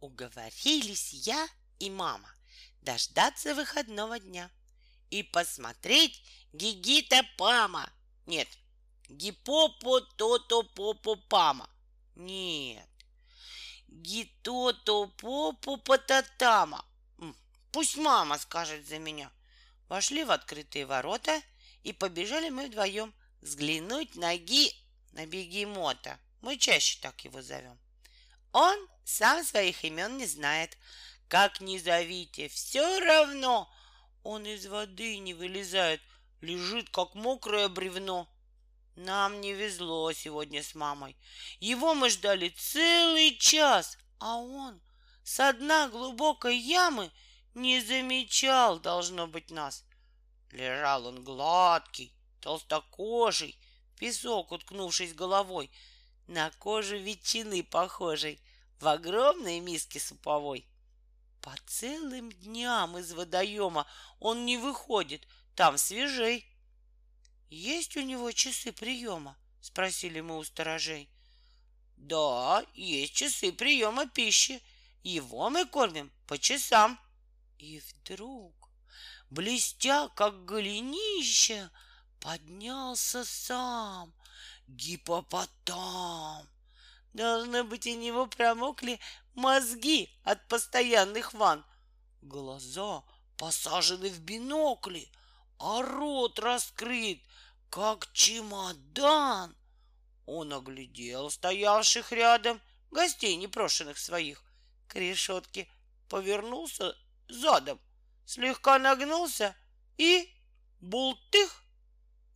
Уговорились я и мама дождаться выходного дня и посмотреть Гигита Пама. Нет, Гипопо Тото Попо Пама. Нет, Гитото Попо Пататама. Пусть мама скажет за меня. Вошли в открытые ворота и побежали мы вдвоем взглянуть на ги... на бегемота. Мы чаще так его зовем. Он сам своих имен не знает. Как ни зовите, все равно он из воды не вылезает, лежит, как мокрое бревно. Нам не везло сегодня с мамой. Его мы ждали целый час, а он со дна глубокой ямы не замечал, должно быть, нас. Лежал он гладкий, толстокожий, песок, уткнувшись головой, на кожу ветчины похожей, в огромной миске суповой. По целым дням из водоема он не выходит, там свежей. Есть у него часы приема? Спросили мы у сторожей. Да, есть часы приема пищи. Его мы кормим по часам. И вдруг, блестя, как голенище, поднялся сам гипопотам. Должно быть, у него промокли мозги от постоянных ванн. Глаза посажены в бинокли, а рот раскрыт, как чемодан. Он оглядел стоявших рядом гостей непрошенных своих к решетке, повернулся задом, слегка нагнулся и бултых.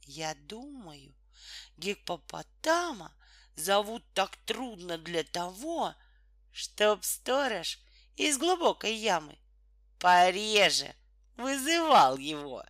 Я думаю, гиппопотама зовут так трудно для того, чтоб сторож из глубокой ямы пореже вызывал его.